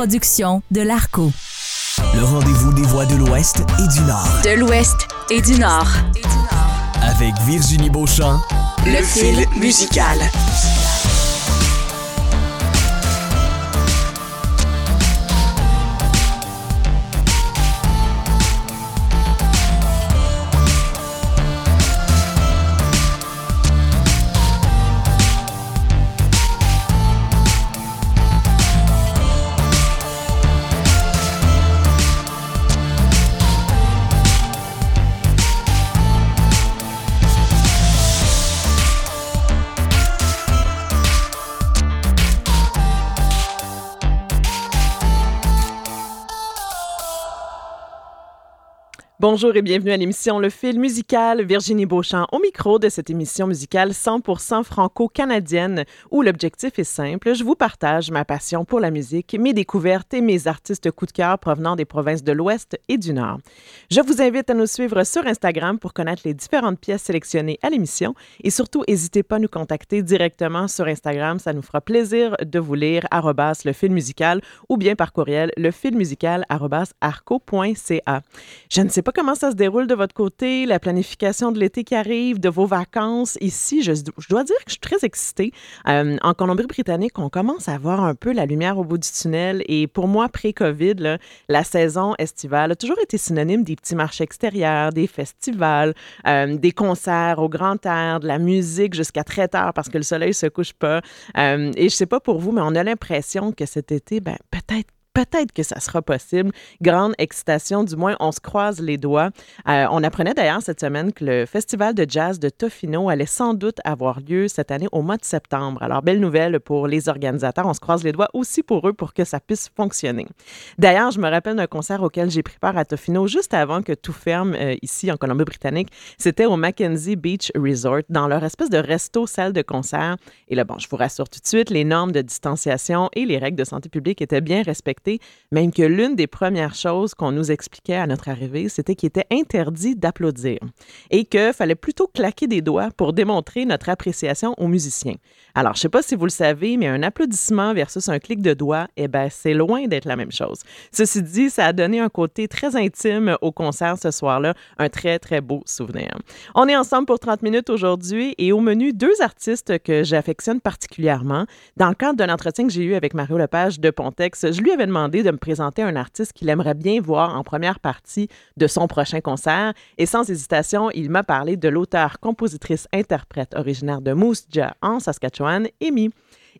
production de l'Arco. Le rendez-vous des voix de l'Ouest et du Nord. De l'Ouest et du Nord. Avec Virginie Beauchamp. Le fil musical. Bonjour et bienvenue à l'émission Le Fil musical. Virginie Beauchamp au micro de cette émission musicale 100% franco-canadienne où l'objectif est simple. Je vous partage ma passion pour la musique, mes découvertes et mes artistes coup de cœur provenant des provinces de l'Ouest et du Nord. Je vous invite à nous suivre sur Instagram pour connaître les différentes pièces sélectionnées à l'émission et surtout, n'hésitez pas à nous contacter directement sur Instagram. Ça nous fera plaisir de vous lire le fil musical ou bien par courriel le fil musical arco.ca. Je ne sais pas comment ça se déroule de votre côté, la planification de l'été qui arrive, de vos vacances. Ici, je, dois dire que je suis très excitée. Euh, en Colombie-Britannique, on commence à voir un peu la lumière au bout du tunnel. Et pour moi, pré-COVID, la saison estivale a toujours été synonyme des petits marchés extérieurs, des festivals, euh, des concerts au grand air, de la musique jusqu'à très tard parce que le soleil se couche pas. Euh, et je sais pas pour vous, mais on a l'impression que cet été, ben, peut-être peut-être que ça sera possible. Grande excitation, du moins, on se croise les doigts. Euh, on apprenait d'ailleurs cette semaine que le festival de jazz de Tofino allait sans doute avoir lieu cette année au mois de septembre. Alors, belle nouvelle pour les organisateurs. On se croise les doigts aussi pour eux pour que ça puisse fonctionner. D'ailleurs, je me rappelle d'un concert auquel j'ai pris part à Tofino juste avant que tout ferme euh, ici en Colombie-Britannique. C'était au Mackenzie Beach Resort, dans leur espèce de resto-salle de concert. Et là, bon, je vous rassure tout de suite, les normes de distanciation et les règles de santé publique étaient bien respectées même que l'une des premières choses qu'on nous expliquait à notre arrivée, c'était qu'il était interdit d'applaudir et qu'il fallait plutôt claquer des doigts pour démontrer notre appréciation aux musiciens. Alors, je ne sais pas si vous le savez, mais un applaudissement versus un clic de doigt, eh bien, c'est loin d'être la même chose. Ceci dit, ça a donné un côté très intime au concert ce soir-là, un très, très beau souvenir. On est ensemble pour 30 minutes aujourd'hui et au menu, deux artistes que j'affectionne particulièrement. Dans le cadre d'un entretien que j'ai eu avec Mario Lepage de Pontex, je lui avais demandé de me présenter un artiste qu'il aimerait bien voir en première partie de son prochain concert. Et sans hésitation, il m'a parlé de l'auteur, compositrice, interprète originaire de Moose Jaw en Saskatchewan, Amy.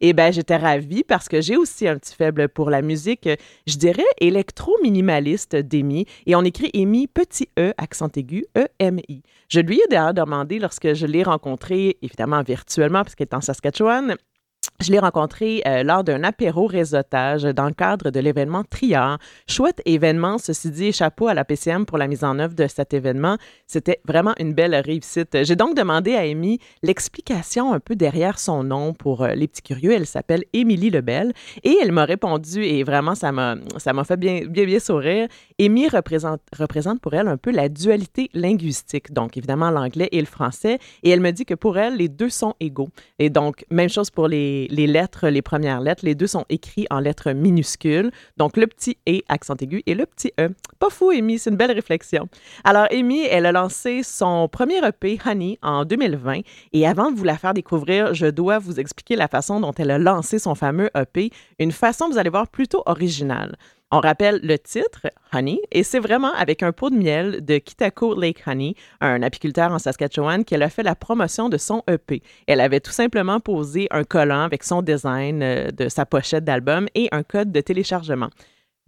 Et ben j'étais ravie parce que j'ai aussi un petit faible pour la musique, je dirais électro-minimaliste d'Amy. Et on écrit Amy petit E, accent aigu, E-M-I. Je lui ai d'ailleurs demandé lorsque je l'ai rencontré, évidemment virtuellement parce qu'elle est en Saskatchewan, je l'ai rencontré euh, lors d'un apéro réseautage dans le cadre de l'événement Triard. Chouette événement, ceci dit, chapeau à la PCM pour la mise en œuvre de cet événement. C'était vraiment une belle réussite. J'ai donc demandé à Amy l'explication un peu derrière son nom pour euh, les petits curieux. Elle s'appelle Émilie Lebel et elle m'a répondu et vraiment ça m'a ça m'a fait bien bien sourire. Amy représente représente pour elle un peu la dualité linguistique, donc évidemment l'anglais et le français et elle me dit que pour elle les deux sont égaux. Et donc même chose pour les les lettres, les premières lettres, les deux sont écrits en lettres minuscules. Donc, le petit E, accent aigu, et le petit E. Pas fou, Amy, c'est une belle réflexion. Alors, Amy, elle a lancé son premier EP, Honey, en 2020. Et avant de vous la faire découvrir, je dois vous expliquer la façon dont elle a lancé son fameux EP. Une façon, vous allez voir, plutôt originale. On rappelle le titre, Honey, et c'est vraiment avec un pot de miel de Kitako Lake Honey, un apiculteur en Saskatchewan, qu'elle a fait la promotion de son EP. Elle avait tout simplement posé un collant avec son design euh, de sa pochette d'album et un code de téléchargement.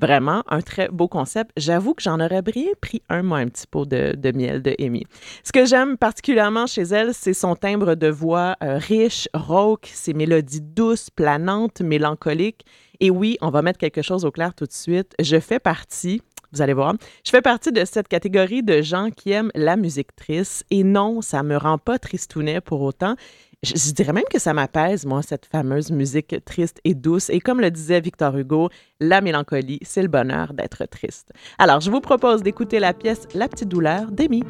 Vraiment un très beau concept. J'avoue que j'en aurais bien pris un, moi, un petit pot de, miel de Amy. Ce que j'aime particulièrement chez elle, c'est son timbre de voix euh, riche, rauque, ses mélodies douces, planantes, mélancoliques. Et oui, on va mettre quelque chose au clair tout de suite. Je fais partie, vous allez voir, je fais partie de cette catégorie de gens qui aiment la musique triste. Et non, ça me rend pas tristounet pour autant. Je, dirais même que ça m'apaise, moi, cette fameuse musique triste et douce. Et comme le disait Victor Hugo, la mélancolie, c'est le bonheur d'être triste. Alors, je vous propose d'écouter la pièce La petite douleur d'Amy.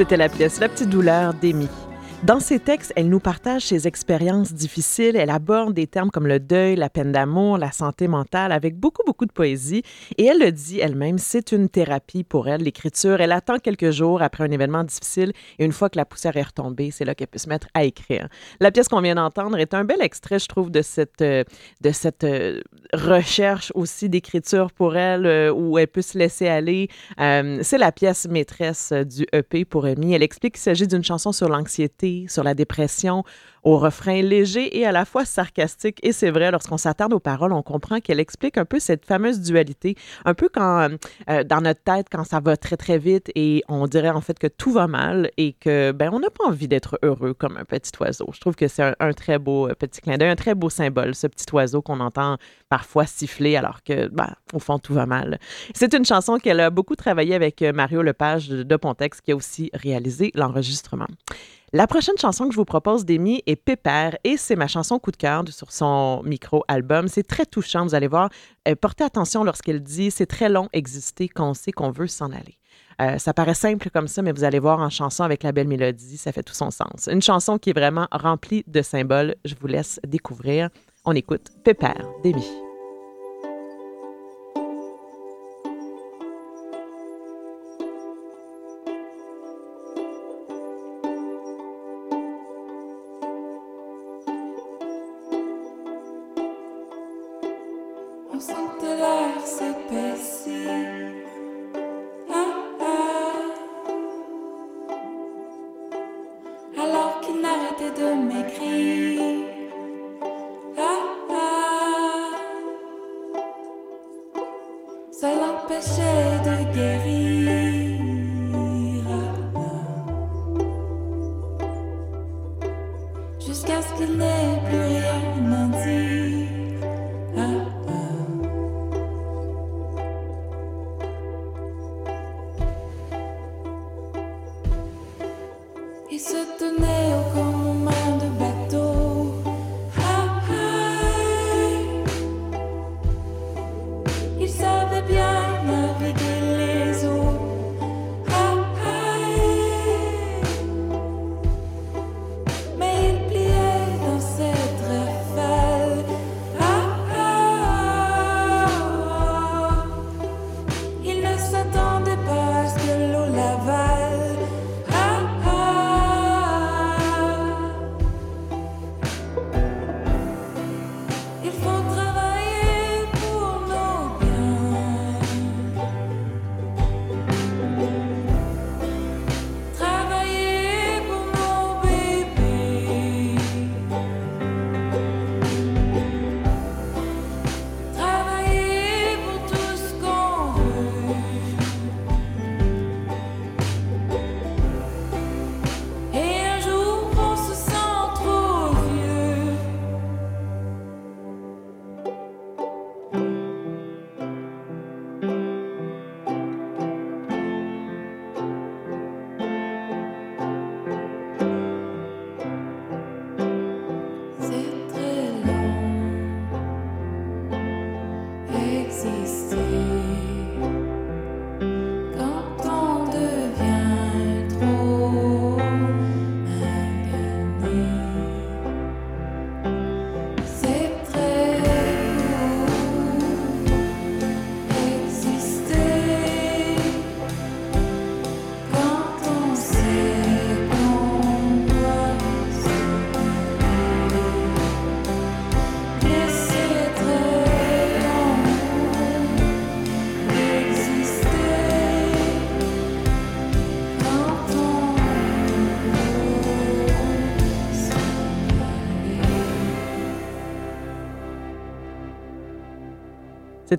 C'était la pièce La petite douleur d'Amy. Dans ses textes, elle nous partage ses expériences difficiles. Elle aborde des termes comme le deuil, la peine d'amour, la santé mentale avec beaucoup, beaucoup de poésie. Et elle le dit elle-même, c'est une thérapie pour elle, l'écriture. Elle attend quelques jours après un événement difficile et une fois que la poussière est retombée, c'est là qu'elle peut se mettre à écrire. La pièce qu'on vient d'entendre est un bel extrait, je trouve, de cette, euh, de cette euh, recherche aussi d'écriture pour elle euh, où elle peut se laisser aller. c'est la pièce maîtresse du EP pour Amy. Elle explique qu'il s'agit d'une chanson sur l'anxiété sur la dépression, au refrain léger et à la fois sarcastique. Et c'est vrai, lorsqu'on s'attarde aux paroles, on comprend qu'elle explique un peu cette fameuse dualité, un peu quand euh, dans notre tête, quand ça va très très vite et on dirait en fait que tout va mal et que ben on n'a pas envie d'être heureux comme un petit oiseau. Je trouve que c'est un, très beau euh, petit clin d'œil, un très beau symbole, ce petit oiseau qu'on entend parfois siffler alors que ben, au fond tout va mal. C'est une chanson qu'elle a beaucoup travaillé avec euh, Mario Lepage de Pontex qui a aussi réalisé l'enregistrement. La prochaine chanson que je vous propose d'Amy est Pépère et c'est ma chanson coup de cœur sur son micro-album. C'est très touchant, vous allez voir. Euh, portez attention lorsqu'elle dit c'est très long exister quand on sait qu'on veut s'en aller. Euh, ça paraît simple comme ça, mais vous allez voir en chanson avec la belle mélodie, ça fait tout son sens. Une chanson qui est vraiment remplie de symboles. Je vous laisse découvrir. On écoute Pépère d'Amy. Sente l'air s'épaissir ah, ah. Alors qu'il n'arrêtait de m'écrire.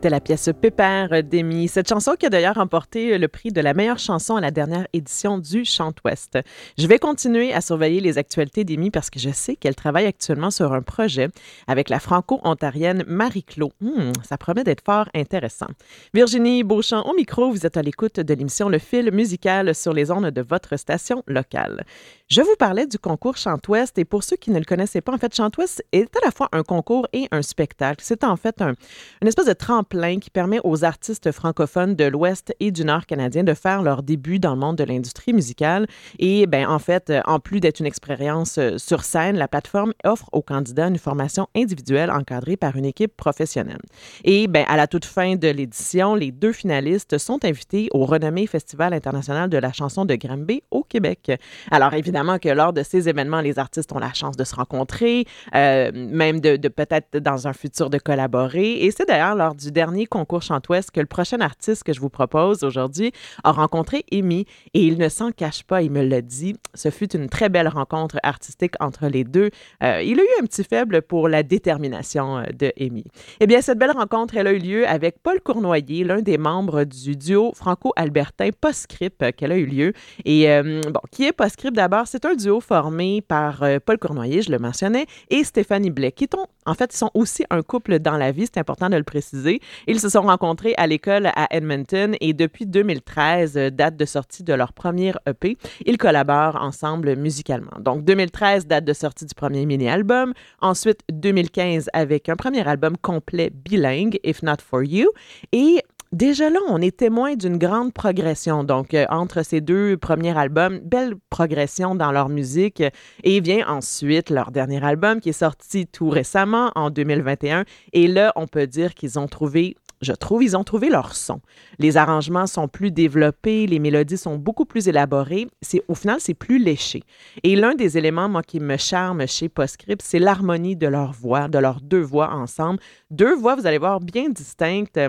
C'était la pièce Pépère d'Amy. Cette chanson qui a d'ailleurs remporté le prix de la meilleure chanson à la dernière édition du Chant Ouest. Je vais continuer à surveiller les actualités d'Amy parce que je sais qu'elle travaille actuellement sur un projet avec la franco-ontarienne Marie-Claude. Hmm, ça promet d'être fort intéressant. Virginie Beauchamp au micro, vous êtes à l'écoute de l'émission Le fil musical sur les ondes de votre station locale. Je vous parlais du concours Chant-Ouest et pour ceux qui ne le connaissaient pas, en fait, Chant-Ouest est à la fois un concours et un spectacle. C'est en fait un, une espèce de tremplin qui permet aux artistes francophones de l'Ouest et du Nord canadien de faire leur début dans le monde de l'industrie musicale. Et ben, en fait, en plus d'être une expérience euh, sur scène, la plateforme offre aux candidats une formation individuelle encadrée par une équipe professionnelle. Et ben, à la toute fin de l'édition, les deux finalistes sont invités au renommé Festival international de la chanson de Granby au Québec. Alors évidemment que lors de ces événements, les artistes ont la chance de se rencontrer, euh, même de, de peut-être dans un futur de collaborer. Et c'est d'ailleurs lors du dernier concours Chantouest que le prochain artiste que je vous propose aujourd'hui a rencontré Amy et il ne s'en cache pas, il me l'a dit. Ce fut une très belle rencontre artistique entre les deux. Euh, il a eu un petit faible pour la détermination euh, de Amy. Eh bien, cette belle rencontre, elle a eu lieu avec Paul Cournoyer, l'un des membres du duo franco-albertain Postscript qu'elle a eu lieu. Et bon, qui est Postscript d'abord? C'est un duo formé par Paul Cournoyer, je le mentionnais, et Stéphanie Blais, qui sont, en fait, sont aussi un couple dans la vie, c'est important de le préciser. Ils se sont rencontrés à l'école à Edmonton et depuis 2013, euh, date de sortie de leur première EP, ils collaborent ensemble musicalement. Donc 2013, date de sortie du premier mini-album. Ensuite, 2015 avec un premier album complet bilingue, If Not For You. Et Déjà là, on est témoin d'une grande progression. Donc, euh, entre ces deux premiers albums, belle progression dans leur musique. Et vient ensuite leur dernier album qui est sorti tout récemment, en 2021. Et là, on peut dire qu'ils ont trouvé je trouve, ils ont trouvé leur son. Les arrangements sont plus développés, les mélodies sont beaucoup plus élaborées. C'est, au final, c'est plus léché. Et l'un des éléments, moi, qui me charme chez Postscript, c'est l'harmonie de leur voix, de leurs deux voix ensemble. Deux voix, vous allez voir, bien distinctes.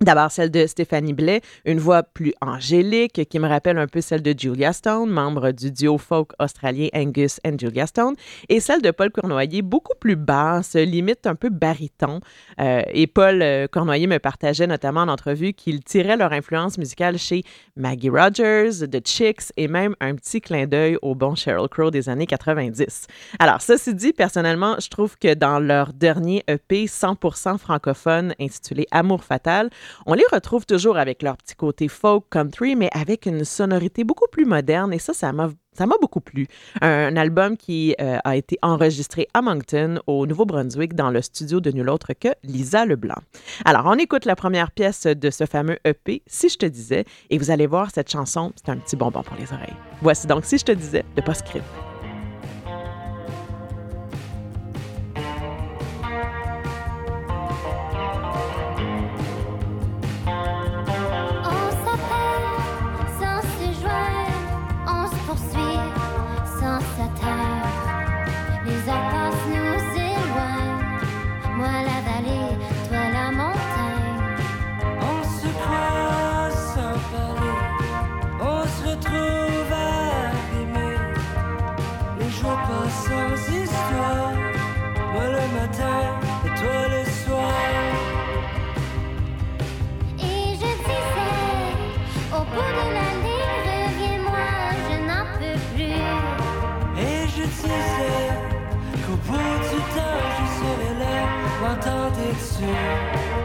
D'abord, celle de Stéphanie Blais, une voix plus angélique qui me rappelle un peu celle de Julia Stone, membre du duo folk australien Angus and Julia Stone, et celle de Paul Cournoyer, beaucoup plus basse, limite un peu baryton. Euh, et Paul euh, Cournoyer me partageait notamment en entrevue qu'il tirait leur influence musicale chez Maggie Rogers, The Chicks et même un petit clin d'œil au bon Sheryl Crow des années 90. Alors, ceci dit, personnellement, je trouve que dans leur dernier EP 100% francophone intitulé Amour fatal, on les retrouve toujours avec leur petit côté folk country, mais avec une sonorité beaucoup plus moderne. Et ça, ça m'a beaucoup plu. Un, album qui euh, a été enregistré à Moncton, au Nouveau-Brunswick, dans le studio de nul autre que Lisa Leblanc. Alors, on écoute la première pièce de ce fameux EP, Si je te disais, et vous allez voir, cette chanson, c'est un petit bonbon pour les oreilles. Voici donc Si je te disais de Postscript. attendez dessus.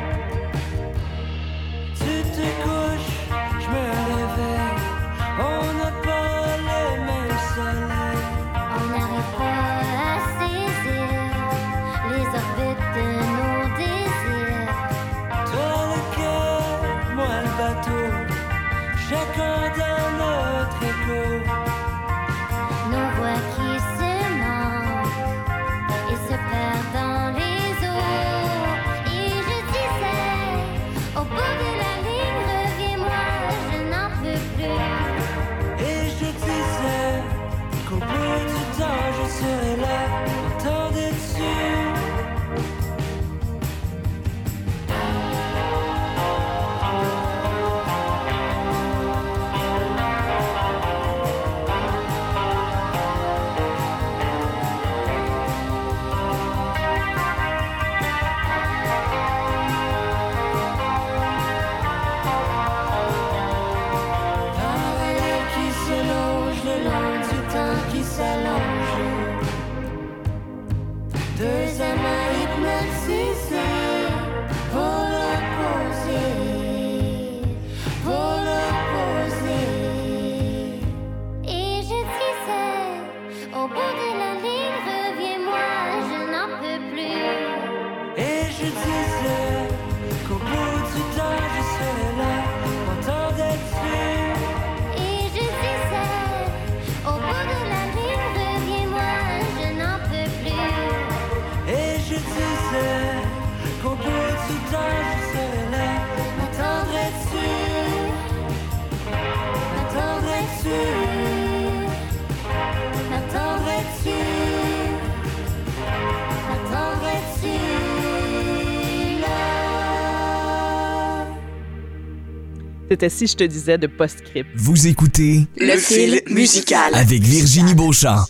C'était Si je te disais de Postscript. Vous écoutez Le fil musical. avec Virginie Beauchamp.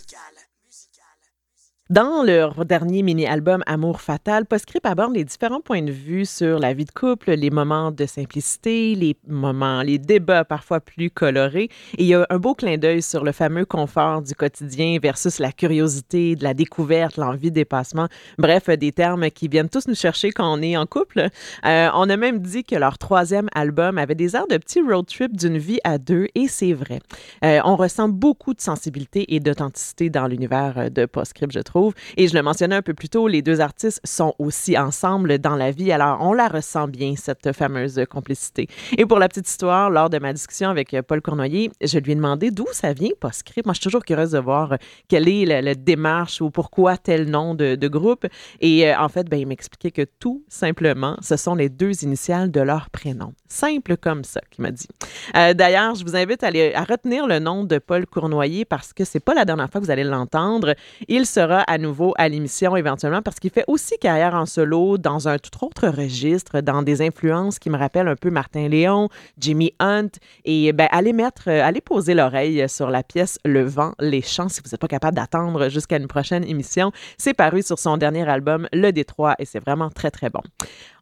Dans leur dernier mini-album Amour fatal, Postscript aborde les différents points de vue sur la vie de couple, les moments de simplicité, les moments, les débats parfois plus colorés. Et il y a un beau clin d'œil sur le fameux confort du quotidien versus la curiosité, de la découverte, l'envie dépassement. Bref, des termes qui viennent tous nous chercher quand on est en couple. Euh, on a même dit que leur troisième album avait des airs de petit road trip d'une vie à deux, et c'est vrai. Euh, on ressent beaucoup de sensibilité et d'authenticité dans l'univers de Postscript, je trouve. Et je le mentionnais un peu plus tôt, les deux artistes sont aussi ensemble dans la vie, alors on la ressent bien, cette fameuse complicité. Et pour la petite histoire, lors de ma discussion avec Paul Cournoyer, je lui ai demandé d'où ça vient, Postscript. Moi, je suis toujours curieuse de voir quelle est la, démarche ou pourquoi tel nom de, groupe. Et euh, en fait, ben, il m'expliquait que tout simplement, ce sont les deux initiales de leur prénom. Simple comme ça, qu'il m'a dit. Euh, d'ailleurs, je vous invite à, à retenir le nom de Paul Cournoyer parce que c'est pas la dernière fois que vous allez l'entendre. Il sera à nouveau à l'émission éventuellement parce qu'il fait aussi carrière en solo dans un tout autre registre, dans des influences qui me rappellent un peu Martin Léon, Jimmy Hunt. Et ben, allez mettre, euh, allez poser l'oreille sur la pièce Le vent, les champs si vous n'êtes pas capable d'attendre jusqu'à une prochaine émission. C'est paru sur son dernier album Le Détroit et c'est vraiment très très bon.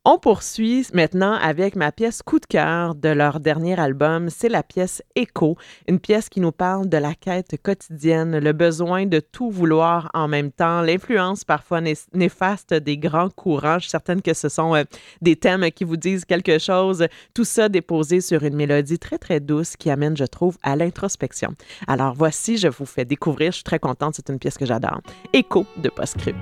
On poursuit maintenant avec ma pièce coup de cœur de leur dernier album. C'est la pièce Écho, une pièce qui nous parle de la quête quotidienne, le besoin de tout vouloir en même temps, l'influence parfois néfaste des grands courants. Je suis certaine que ce sont euh, des thèmes qui vous disent quelque chose. Tout ça déposé sur une mélodie très, très douce qui amène, je trouve, à l'introspection. Alors voici, je vous fais découvrir. Je suis très contente. C'est une pièce que j'adore. Écho de Postscript.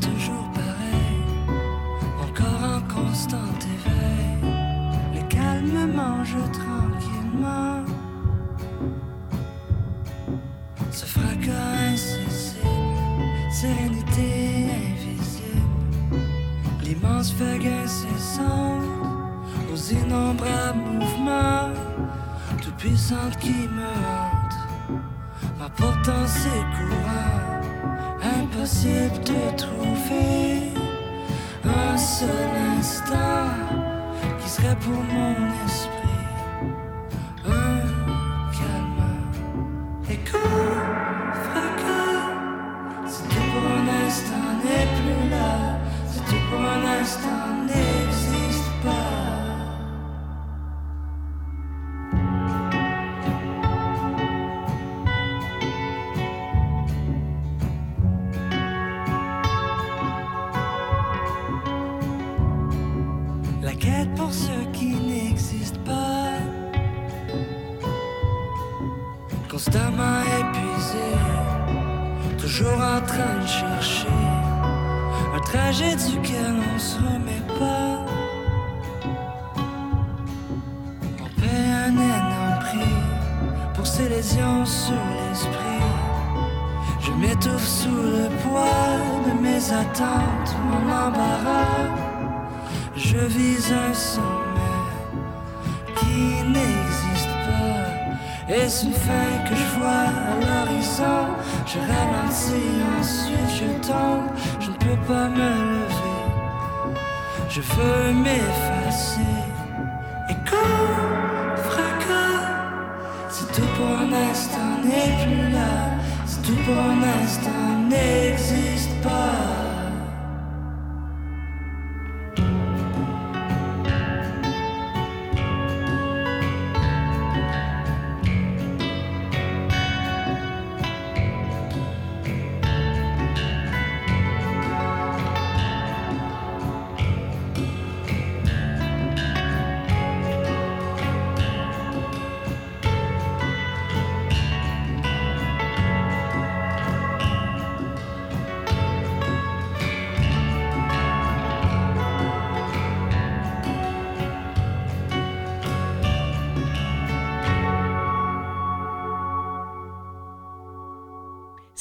Toujours pareil, encore en constant éveil. Le calme mange tranquillement. Ce fracas incessible, sérénité invisible. L'immense vague incessante aux innombrables mouvements puissante qui me hante, m'apportant ses courants, impossible de trouver un seul instant qui serait pour mon esprit un calme. Écoute, fracas, si tout pour un instant n'est plus là, si tout pour un instant duquel on se remet pas. On paie un énorme prix pour ces lésions sur l'esprit. Je m'étouffe sous le poids de mes attentes, mon embarras. Je vise un sommet Est-ce une fin que je vois à l'horizon? Je ralentis, ensuite je tombe, je ne peux pas me lever. Je veux m'effacer. Et quand fracas, si tout pour un instant n'est plus là, si tout pour un instant n'existe pas.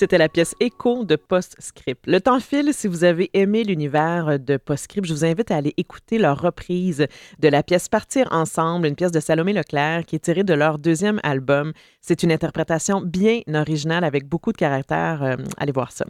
C'était la pièce Écho de Postscript. Le temps file. Si vous avez aimé l'univers de Postscript, je vous invite à aller écouter leur reprise de la pièce Partir ensemble, une pièce de Salomé Leclerc qui est tirée de leur deuxième album. C'est une interprétation bien originale avec beaucoup de caractère. Euh, allez voir ça.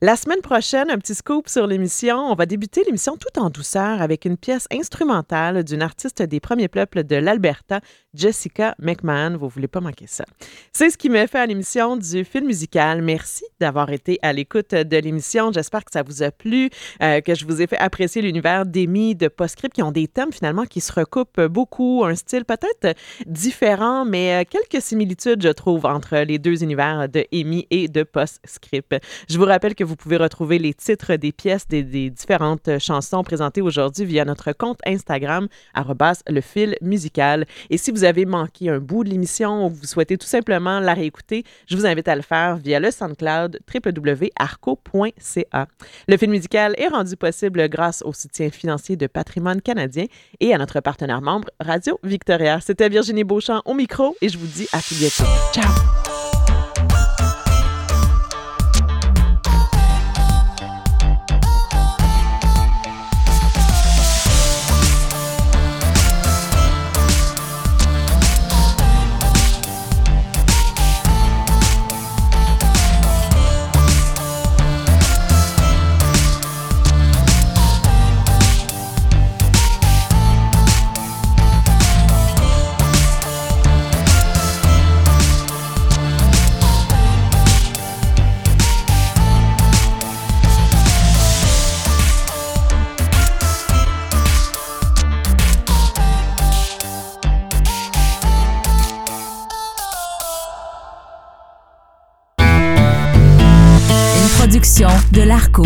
La semaine prochaine, un petit scoop sur l'émission. On va débuter l'émission tout en douceur avec une pièce instrumentale d'une artiste des premiers peuples de l'Alberta, Jessica McMahon. Vous voulez pas manquer ça. C'est ce qui me fait à l'émission du film musical. Merci d'avoir été à l'écoute de l'émission. J'espère que ça vous a plu, euh, que je vous ai fait apprécier l'univers d'Amy de Postscript qui ont des thèmes finalement qui se recoupent beaucoup, un style peut-être différent, mais euh, quelques similitudes, je trouve, entre les deux univers de Amy et de Postscript. Je vous rappelle que vous pouvez retrouver les titres des pièces des, des différentes chansons présentées aujourd'hui via notre compte Instagram, le fil musical. Et si vous avez manqué un bout de l'émission ou vous souhaitez tout simplement la réécouter, je vous invite à le faire via le SoundCloud Le film musical est rendu possible grâce au soutien financier de Patrimoine canadien et à notre partenaire membre Radio Victoria. C'était Virginie Beauchamp au micro et je vous dis à tout bientôt. Ciao! De l'ARCO.